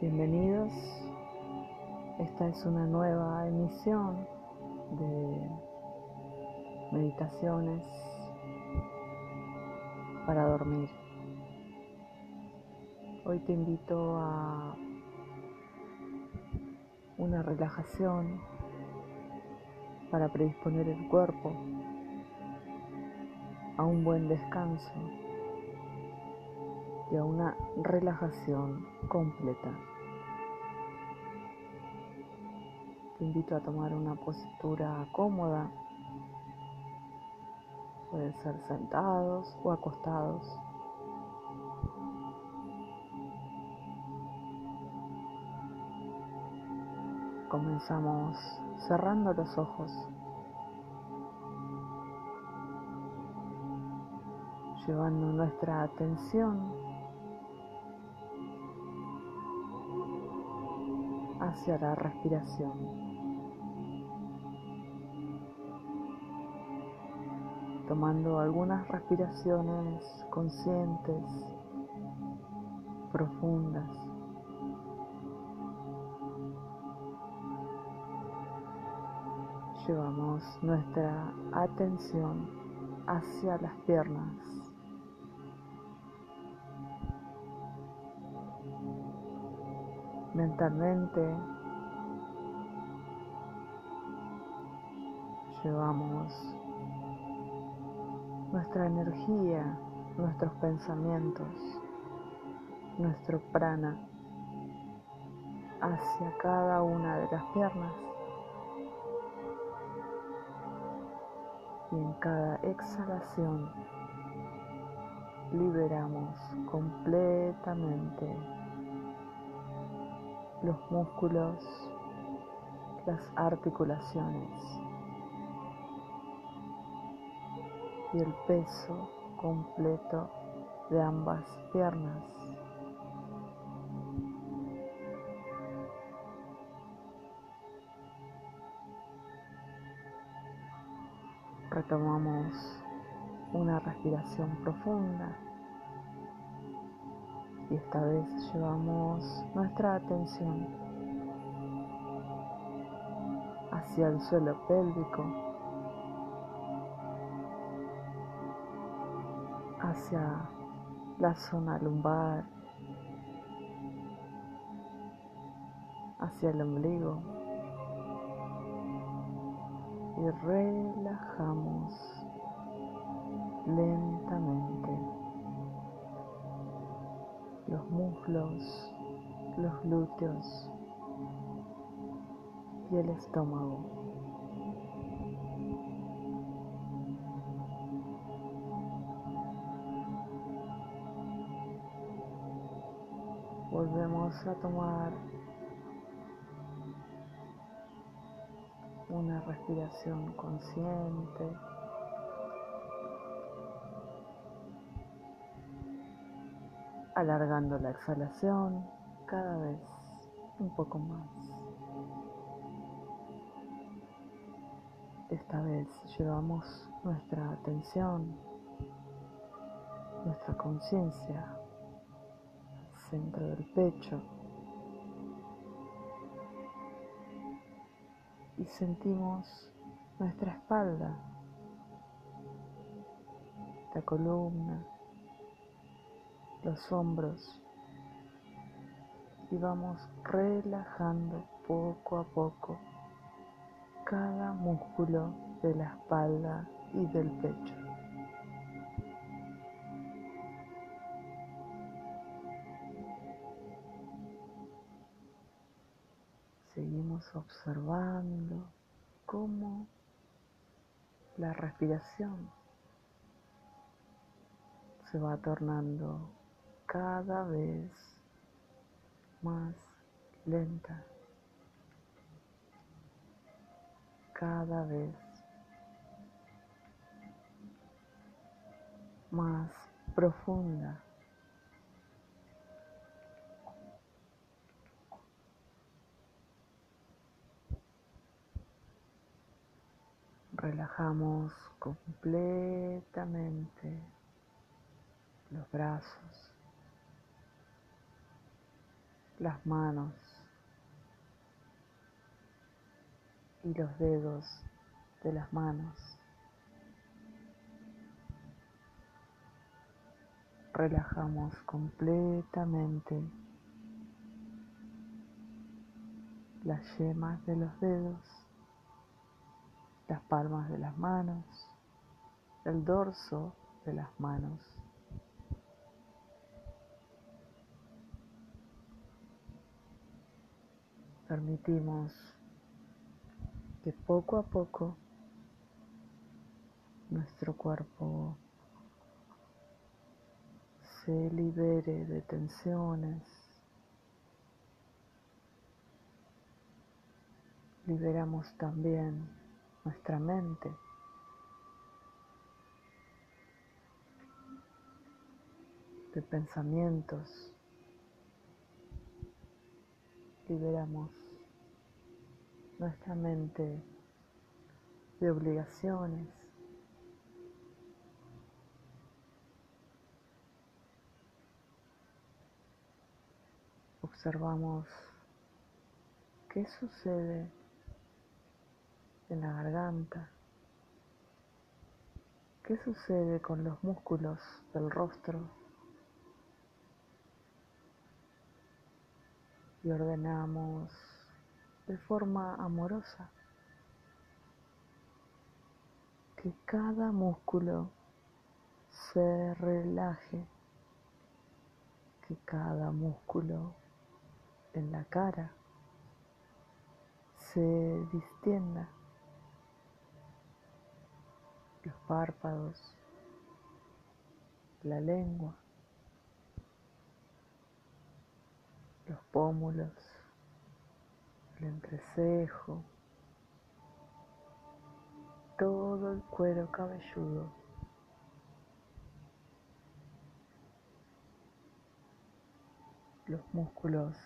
Bienvenidos. Esta es una nueva emisión de meditaciones para dormir. Hoy te invito a una relajación para predisponer el cuerpo a un buen descanso y a una relajación completa. Te invito a tomar una postura cómoda. Pueden ser sentados o acostados. Comenzamos cerrando los ojos. Llevando nuestra atención hacia la respiración. Tomando algunas respiraciones conscientes, profundas. Llevamos nuestra atención hacia las piernas. Mentalmente llevamos nuestra energía, nuestros pensamientos, nuestro prana hacia cada una de las piernas. Y en cada exhalación liberamos completamente los músculos, las articulaciones. Y el peso completo de ambas piernas. Retomamos una respiración profunda y esta vez llevamos nuestra atención hacia el suelo pélvico hacia la zona lumbar, hacia el ombligo y relajamos lentamente los muslos, los glúteos y el estómago. Volvemos a tomar una respiración consciente. Alargando la exhalación cada vez un poco más. Esta vez llevamos nuestra atención, nuestra conciencia centro del pecho y sentimos nuestra espalda, la columna, los hombros y vamos relajando poco a poco cada músculo de la espalda y del pecho. Observando cómo la respiración se va tornando cada vez más lenta, cada vez más profunda. Relajamos completamente los brazos, las manos y los dedos de las manos. Relajamos completamente las yemas de los dedos, las palmas de las manos, el dorso de las manos. Permitimos que poco a poco nuestro cuerpo se libere de tensiones, liberamos también nuestra mente. de pensamientos, liberamos nuestra mente de obligaciones. Observamos qué sucede en la garganta, qué sucede con los músculos del rostro y ordenamos de forma amorosa. Que cada músculo se relaje, que cada músculo en la cara se distienda, los párpados, la lengua, los pómulos, el entrecejo, todo el cuero cabelludo. Los músculos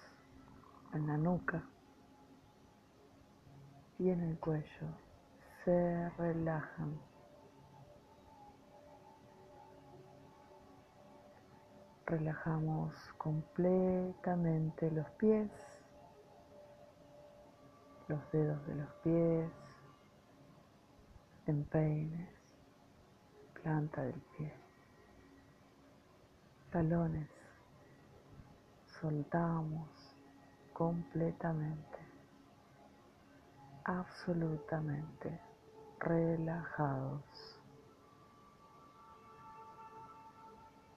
en la nuca y en el cuello se relajan. Relajamos completamente los pies los dedos de los pies, empeines, planta del pie, talones, soltamos completamente, absolutamente relajados,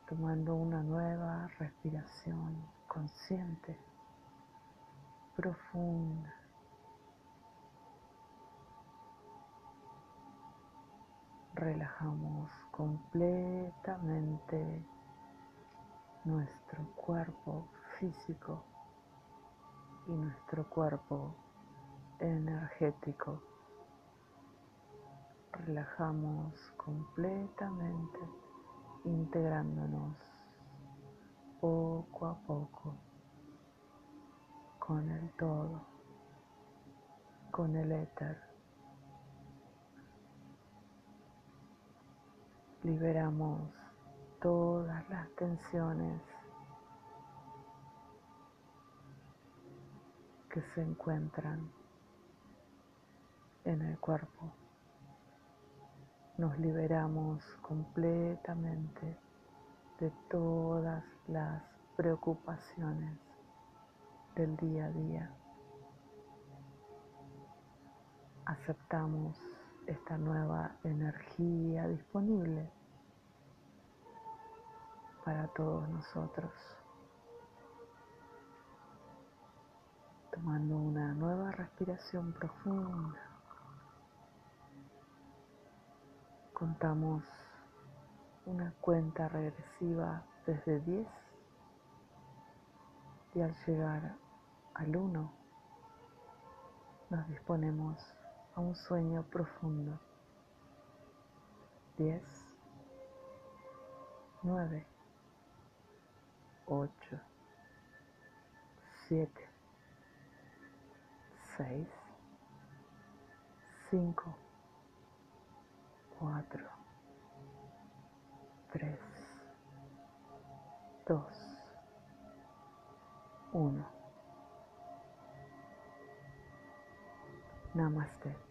tomando una nueva respiración consciente, profunda. relajamos completamente nuestro cuerpo físico y nuestro cuerpo energético. Relajamos completamente integrándonos poco a poco con el todo, con el éter liberamos todas las tensiones que se encuentran en el cuerpo. Nos liberamos completamente de todas las preocupaciones del día a día. Aceptamos esta nueva energía disponible para todos nosotros. Tomando una nueva respiración profunda. Contamos una cuenta regresiva desde 10 y al llegar al 1 nos disponemos a un sueño profundo. 10, 9, ocho, siete, seis, cinco, cuatro, tres, dos, uno. Namaste.